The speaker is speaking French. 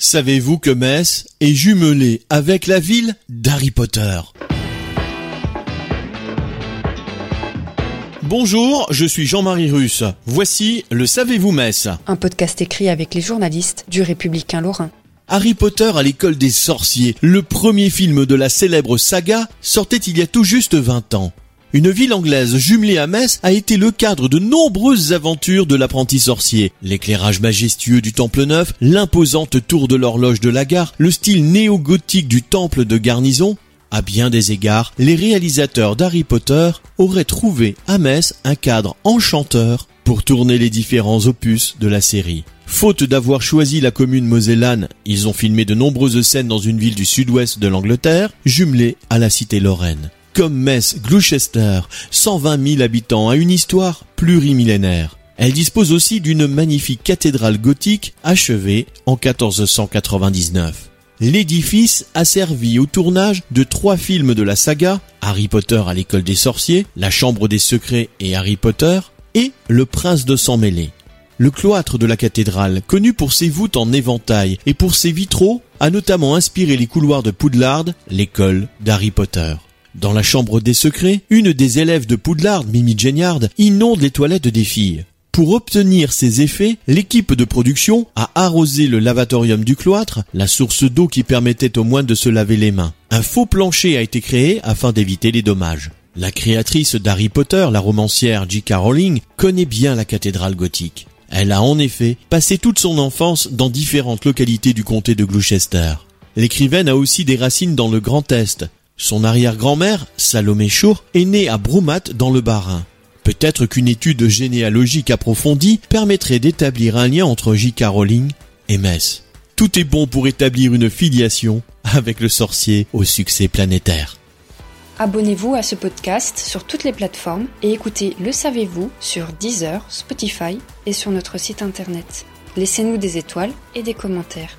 Savez-vous que Metz est jumelée avec la ville d'Harry Potter? Bonjour, je suis Jean-Marie Russe. Voici le Savez-vous Metz? Un podcast écrit avec les journalistes du Républicain Lorrain. Harry Potter à l'école des sorciers, le premier film de la célèbre saga, sortait il y a tout juste 20 ans. Une ville anglaise jumelée à Metz a été le cadre de nombreuses aventures de l'apprenti sorcier. L'éclairage majestueux du Temple Neuf, l'imposante tour de l'horloge de la gare, le style néo-gothique du temple de garnison, à bien des égards, les réalisateurs d'Harry Potter auraient trouvé à Metz un cadre enchanteur pour tourner les différents opus de la série. Faute d'avoir choisi la commune mosellane, ils ont filmé de nombreuses scènes dans une ville du sud-ouest de l'Angleterre, jumelée à la cité lorraine. Comme Metz, Gloucester, 120 000 habitants, a une histoire plurimillénaire. Elle dispose aussi d'une magnifique cathédrale gothique achevée en 1499. L'édifice a servi au tournage de trois films de la saga, Harry Potter à l'école des sorciers, La chambre des secrets et Harry Potter, et Le prince de sang mêlé. Le cloître de la cathédrale, connu pour ses voûtes en éventail et pour ses vitraux, a notamment inspiré les couloirs de Poudlard, l'école d'Harry Potter. Dans la chambre des secrets, une des élèves de Poudlard, Mimi Geniard, inonde les toilettes des filles. Pour obtenir ces effets, l'équipe de production a arrosé le lavatorium du cloître, la source d'eau qui permettait au moins de se laver les mains. Un faux plancher a été créé afin d'éviter les dommages. La créatrice d'Harry Potter, la romancière J.K. Rowling, connaît bien la cathédrale gothique. Elle a en effet passé toute son enfance dans différentes localités du comté de Gloucester. L'écrivaine a aussi des racines dans le Grand Est. Son arrière-grand-mère, Salomé Chour, est née à Broumat dans le Bas-Rhin. Peut-être qu'une étude généalogique approfondie permettrait d'établir un lien entre J.K. Rowling et Metz. Tout est bon pour établir une filiation avec le sorcier au succès planétaire. Abonnez-vous à ce podcast sur toutes les plateformes et écoutez Le Savez-vous sur Deezer, Spotify et sur notre site internet. Laissez-nous des étoiles et des commentaires.